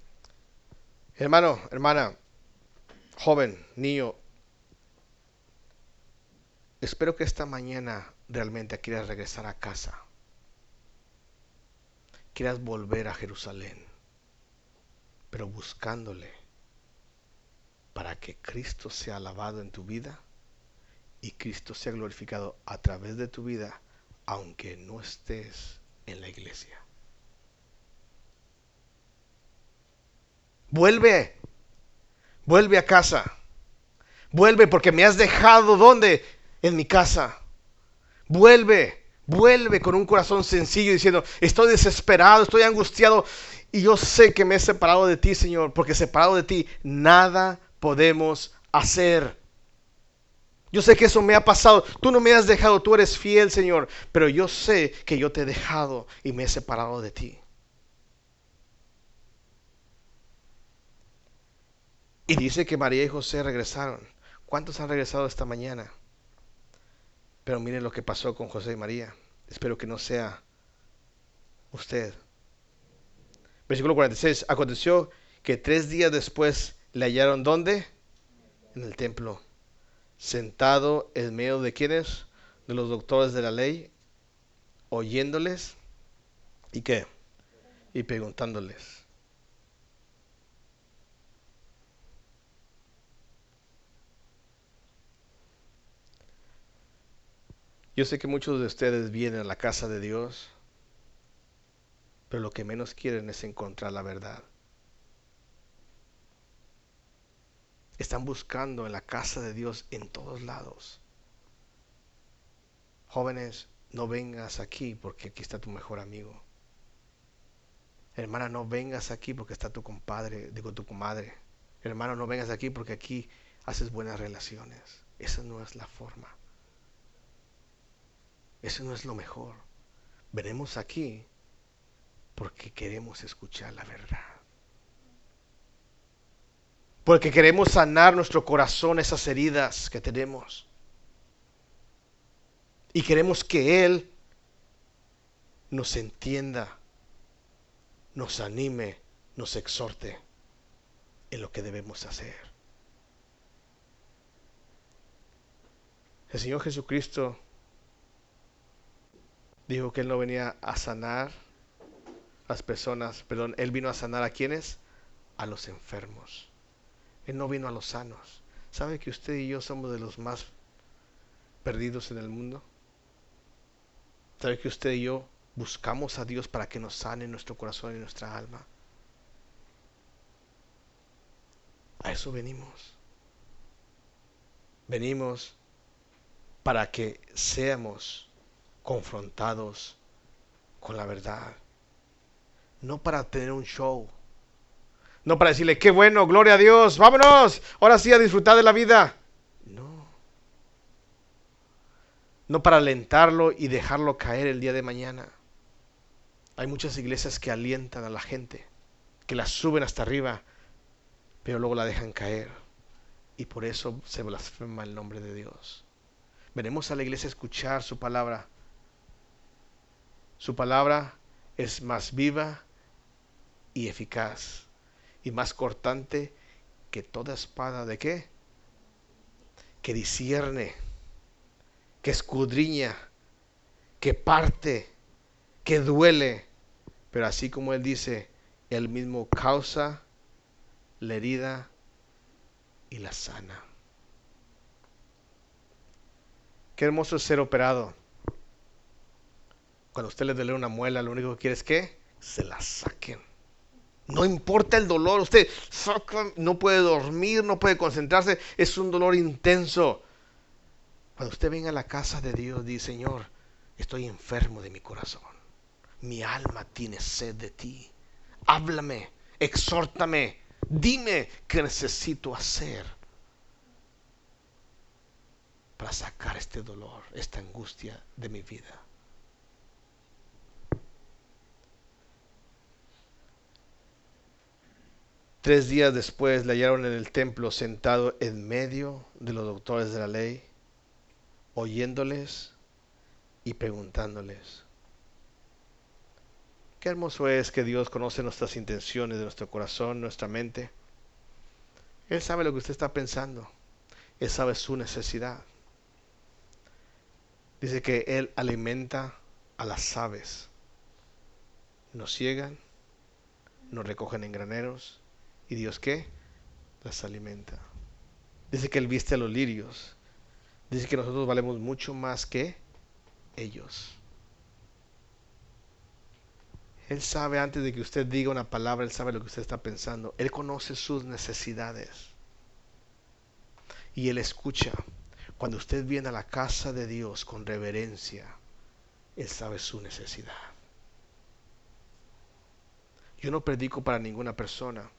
Hermano, hermana, joven, niño, espero que esta mañana realmente quieras regresar a casa, quieras volver a Jerusalén, pero buscándole para que Cristo sea alabado en tu vida y Cristo sea glorificado a través de tu vida, aunque no estés en la iglesia. Vuelve, vuelve a casa. Vuelve porque me has dejado ¿dónde? En mi casa. Vuelve, Vuelve con un corazón sencillo diciendo, estoy desesperado, estoy angustiado y yo sé que me he separado de ti, Señor, porque separado de ti nada podemos hacer. Yo sé que eso me ha pasado. Tú no me has dejado, tú eres fiel, Señor. Pero yo sé que yo te he dejado y me he separado de ti. Y dice que María y José regresaron. ¿Cuántos han regresado esta mañana? Pero miren lo que pasó con José y María. Espero que no sea usted. Versículo 46. Aconteció que tres días después le hallaron ¿dónde? En el templo sentado en medio de quienes, de los doctores de la ley, oyéndoles y qué, y preguntándoles. Yo sé que muchos de ustedes vienen a la casa de Dios, pero lo que menos quieren es encontrar la verdad. Están buscando en la casa de Dios en todos lados. Jóvenes, no vengas aquí porque aquí está tu mejor amigo. Hermana, no vengas aquí porque está tu compadre, digo tu comadre. Hermano, no vengas aquí porque aquí haces buenas relaciones. Esa no es la forma. Eso no es lo mejor. Venimos aquí porque queremos escuchar la verdad porque queremos sanar nuestro corazón, esas heridas que tenemos. Y queremos que Él nos entienda, nos anime, nos exhorte en lo que debemos hacer. El Señor Jesucristo dijo que Él no venía a sanar las personas, perdón, Él vino a sanar a quienes? A los enfermos. Él no vino a los sanos. ¿Sabe que usted y yo somos de los más perdidos en el mundo? ¿Sabe que usted y yo buscamos a Dios para que nos sane nuestro corazón y nuestra alma? A eso venimos. Venimos para que seamos confrontados con la verdad. No para tener un show no para decirle, qué bueno, gloria a Dios, vámonos, ahora sí a disfrutar de la vida. No. No para alentarlo y dejarlo caer el día de mañana. Hay muchas iglesias que alientan a la gente, que la suben hasta arriba, pero luego la dejan caer. Y por eso se blasfema el nombre de Dios. Venimos a la iglesia escuchar su palabra. Su palabra es más viva y eficaz y más cortante que toda espada de qué? Que discierne, que escudriña, que parte, que duele. Pero así como él dice, él mismo causa la herida y la sana. Qué hermoso ser operado. Cuando usted le duele una muela, lo único que quiere es que se la saquen. No importa el dolor, usted no puede dormir, no puede concentrarse, es un dolor intenso. Cuando usted venga a la casa de Dios, dice, Señor, estoy enfermo de mi corazón. Mi alma tiene sed de ti. Háblame, exhórtame, dime qué necesito hacer para sacar este dolor, esta angustia de mi vida. Tres días después le hallaron en el templo sentado en medio de los doctores de la ley, oyéndoles y preguntándoles. Qué hermoso es que Dios conoce nuestras intenciones de nuestro corazón, nuestra mente. Él sabe lo que usted está pensando. Él sabe su necesidad. Dice que Él alimenta a las aves. Nos ciegan, nos recogen en graneros ¿Y Dios qué? Las alimenta. Dice que Él viste a los lirios. Dice que nosotros valemos mucho más que ellos. Él sabe antes de que usted diga una palabra, Él sabe lo que usted está pensando. Él conoce sus necesidades. Y Él escucha. Cuando usted viene a la casa de Dios con reverencia, Él sabe su necesidad. Yo no predico para ninguna persona,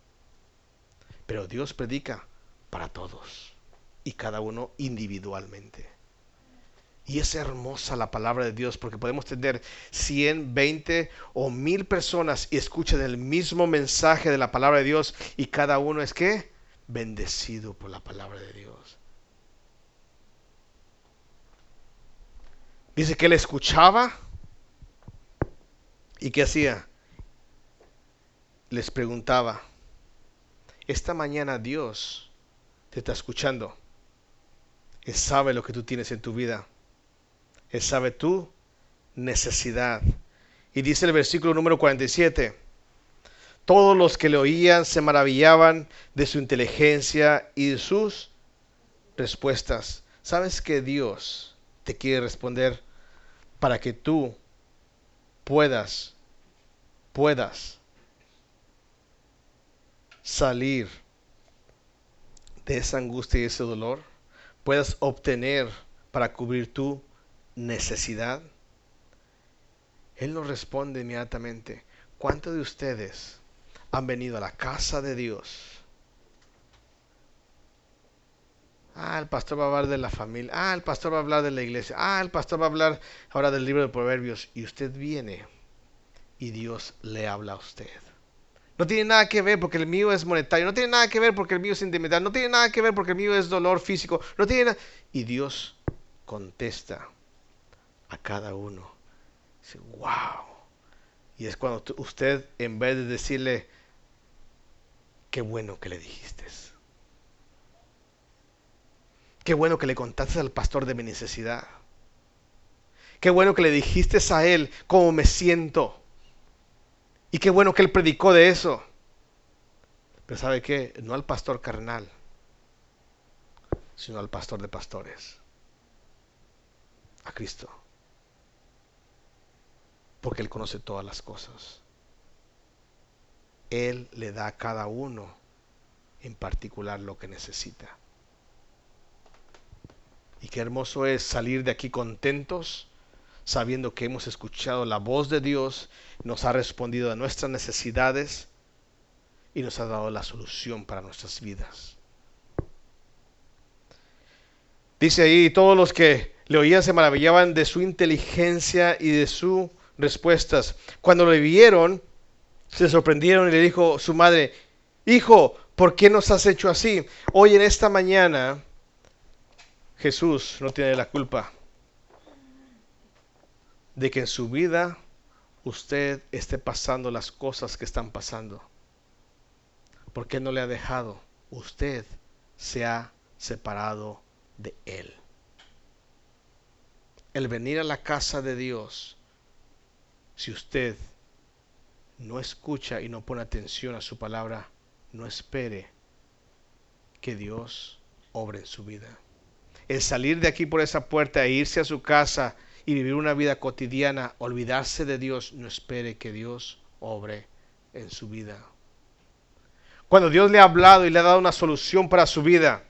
pero Dios predica para todos y cada uno individualmente. Y es hermosa la palabra de Dios porque podemos tener 100, 20 o mil personas y escuchan el mismo mensaje de la palabra de Dios y cada uno es que bendecido por la palabra de Dios. Dice que él escuchaba y que hacía. Les preguntaba, esta mañana Dios te está escuchando. Él sabe lo que tú tienes en tu vida. Él sabe tu necesidad. Y dice el versículo número 47, todos los que le oían se maravillaban de su inteligencia y de sus respuestas. ¿Sabes que Dios te quiere responder para que tú puedas, puedas salir de esa angustia y ese dolor? Puedas obtener para cubrir tu necesidad? Él nos responde inmediatamente, ¿cuántos de ustedes han venido a la casa de Dios? Ah, el pastor va a hablar de la familia. Ah, el pastor va a hablar de la iglesia. Ah, el pastor va a hablar ahora del libro de Proverbios. Y usted viene y Dios le habla a usted. No tiene nada que ver porque el mío es monetario. No tiene nada que ver porque el mío es intimidad. No tiene nada que ver porque el mío es dolor físico. No tiene nada. Y Dios contesta a cada uno. Dice, wow. Y es cuando usted, en vez de decirle, qué bueno que le dijiste. Qué bueno que le contaste al pastor de mi necesidad. Qué bueno que le dijiste a él cómo me siento. Y qué bueno que él predicó de eso. Pero ¿sabe qué? No al pastor carnal, sino al pastor de pastores. A Cristo porque Él conoce todas las cosas. Él le da a cada uno en particular lo que necesita. Y qué hermoso es salir de aquí contentos, sabiendo que hemos escuchado la voz de Dios, nos ha respondido a nuestras necesidades y nos ha dado la solución para nuestras vidas. Dice ahí, todos los que le oían se maravillaban de su inteligencia y de su respuestas. Cuando le vieron, se sorprendieron y le dijo su madre, Hijo, ¿por qué nos has hecho así? Hoy en esta mañana, Jesús no tiene la culpa de que en su vida usted esté pasando las cosas que están pasando. Porque no le ha dejado. Usted se ha separado de Él. El venir a la casa de Dios si usted no escucha y no pone atención a su palabra, no espere que Dios obre en su vida. El salir de aquí por esa puerta e irse a su casa y vivir una vida cotidiana, olvidarse de Dios, no espere que Dios obre en su vida. Cuando Dios le ha hablado y le ha dado una solución para su vida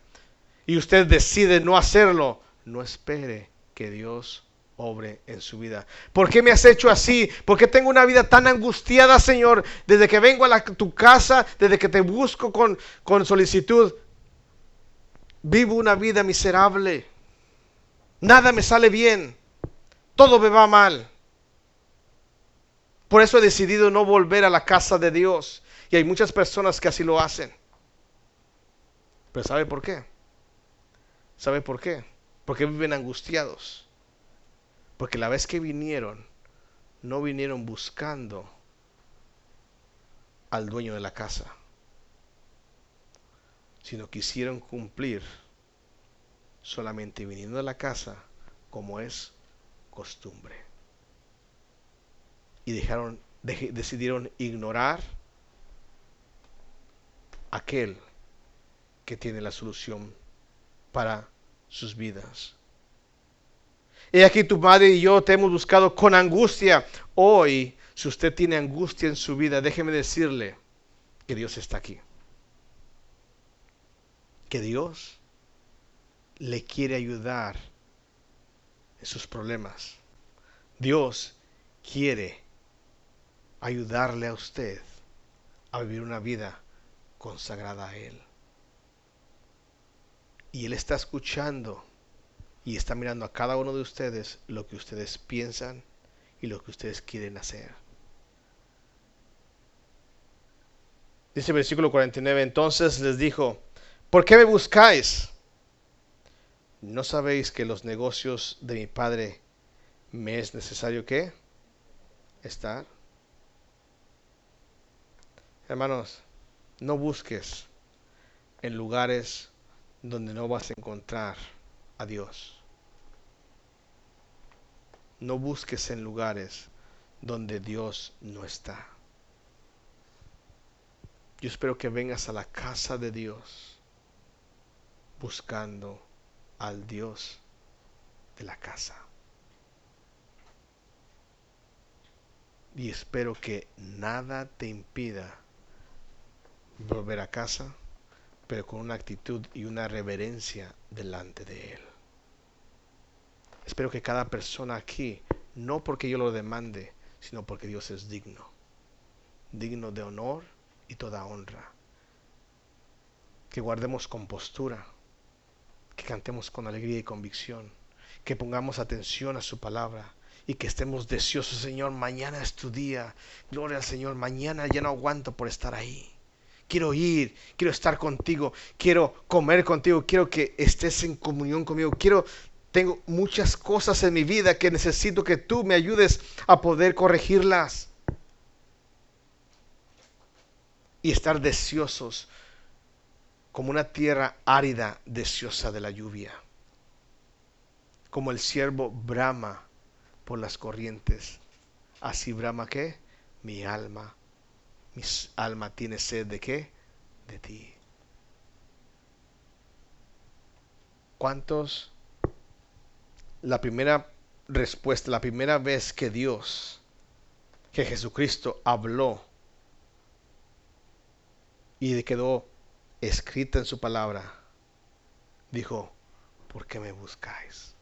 y usted decide no hacerlo, no espere que Dios obre en su vida. ¿Por qué me has hecho así? ¿Por qué tengo una vida tan angustiada, Señor? Desde que vengo a tu casa, desde que te busco con, con solicitud, vivo una vida miserable. Nada me sale bien. Todo me va mal. Por eso he decidido no volver a la casa de Dios. Y hay muchas personas que así lo hacen. Pero ¿sabe por qué? ¿Sabe por qué? Porque viven angustiados. Porque la vez que vinieron, no vinieron buscando al dueño de la casa, sino quisieron cumplir solamente viniendo a la casa como es costumbre. Y dejaron, decidieron ignorar aquel que tiene la solución para sus vidas. He aquí tu madre y yo te hemos buscado con angustia. Hoy, si usted tiene angustia en su vida, déjeme decirle que Dios está aquí. Que Dios le quiere ayudar en sus problemas. Dios quiere ayudarle a usted a vivir una vida consagrada a Él. Y Él está escuchando y está mirando a cada uno de ustedes lo que ustedes piensan y lo que ustedes quieren hacer. Dice el versículo 49, entonces les dijo, ¿por qué me buscáis? ¿No sabéis que los negocios de mi Padre me es necesario que estar? Hermanos, no busques en lugares donde no vas a encontrar a Dios. No busques en lugares donde Dios no está. Yo espero que vengas a la casa de Dios buscando al Dios de la casa. Y espero que nada te impida volver a casa, pero con una actitud y una reverencia delante de Él. Espero que cada persona aquí, no porque yo lo demande, sino porque Dios es digno, digno de honor y toda honra. Que guardemos compostura, que cantemos con alegría y convicción, que pongamos atención a su palabra y que estemos deseosos, Señor, mañana es tu día. Gloria al Señor, mañana ya no aguanto por estar ahí quiero ir, quiero estar contigo, quiero comer contigo, quiero que estés en comunión conmigo, quiero, tengo muchas cosas en mi vida que necesito que tú me ayudes a poder corregirlas. Y estar deseosos como una tierra árida, deseosa de la lluvia. Como el siervo brama por las corrientes. Así brama que mi alma mi alma tiene sed de qué? De ti. ¿Cuántos? La primera respuesta, la primera vez que Dios, que Jesucristo habló y quedó escrita en su palabra, dijo, ¿por qué me buscáis?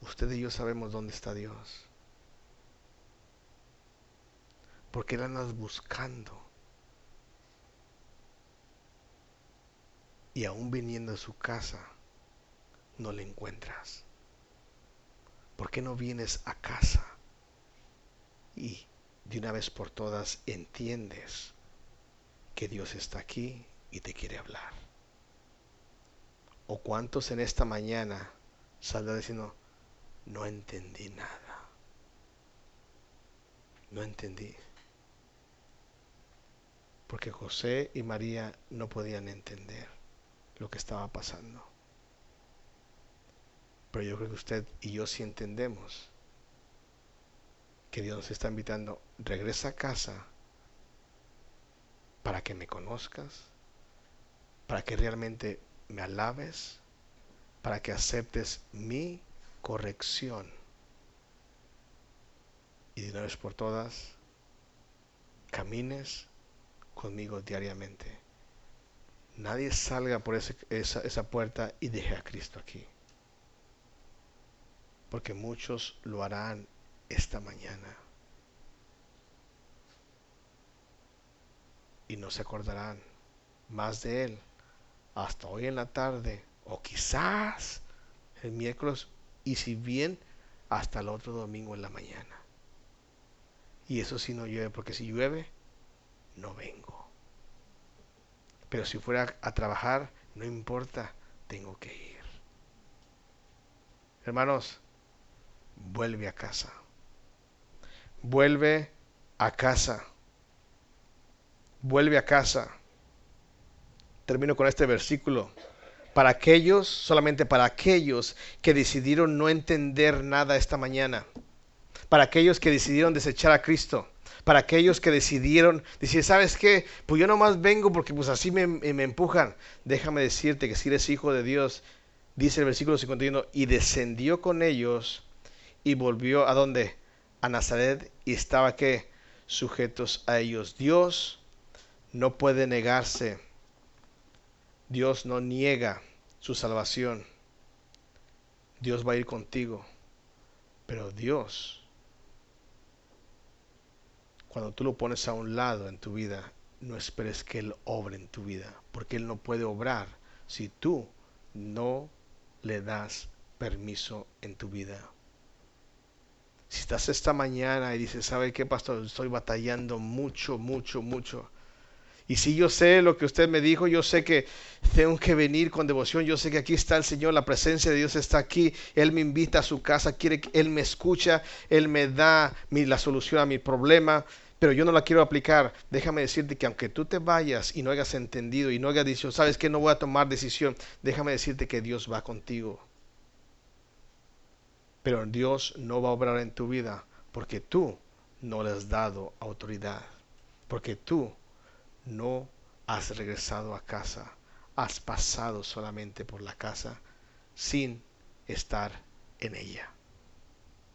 Usted y yo sabemos dónde está Dios. porque la andas buscando. Y aún viniendo a su casa, no le encuentras. ¿Por qué no vienes a casa? Y de una vez por todas entiendes que Dios está aquí y te quiere hablar. ¿O cuántos en esta mañana saldrán diciendo, no entendí nada? No entendí porque José y María no podían entender lo que estaba pasando. Pero yo creo que usted y yo sí entendemos que Dios nos está invitando, regresa a casa para que me conozcas, para que realmente me alabes, para que aceptes mi corrección. Y de una vez por todas, camines conmigo diariamente. Nadie salga por esa, esa puerta y deje a Cristo aquí. Porque muchos lo harán esta mañana. Y no se acordarán más de Él hasta hoy en la tarde o quizás el miércoles y si bien hasta el otro domingo en la mañana. Y eso si no llueve, porque si llueve, no vengo. Pero si fuera a trabajar, no importa, tengo que ir. Hermanos, vuelve a casa. Vuelve a casa. Vuelve a casa. Termino con este versículo. Para aquellos, solamente para aquellos que decidieron no entender nada esta mañana. Para aquellos que decidieron desechar a Cristo para aquellos que decidieron decir, ¿sabes qué? Pues yo nomás vengo porque pues así me, me empujan. Déjame decirte que si eres hijo de Dios, dice el versículo 51, y descendió con ellos y volvió a donde? A Nazaret y estaba que sujetos a ellos. Dios no puede negarse. Dios no niega su salvación. Dios va a ir contigo. Pero Dios, cuando tú lo pones a un lado en tu vida, no esperes que Él obre en tu vida, porque Él no puede obrar si tú no le das permiso en tu vida. Si estás esta mañana y dices, ¿sabe qué, pastor? Estoy batallando mucho, mucho, mucho. Y si yo sé lo que usted me dijo, yo sé que tengo que venir con devoción, yo sé que aquí está el Señor, la presencia de Dios está aquí, Él me invita a su casa, quiere Él me escucha, Él me da la solución a mi problema, pero yo no la quiero aplicar. Déjame decirte que aunque tú te vayas y no hayas entendido y no hayas dicho, sabes que no voy a tomar decisión, déjame decirte que Dios va contigo. Pero Dios no va a obrar en tu vida porque tú no le has dado autoridad, porque tú no has regresado a casa, has pasado solamente por la casa sin estar en ella.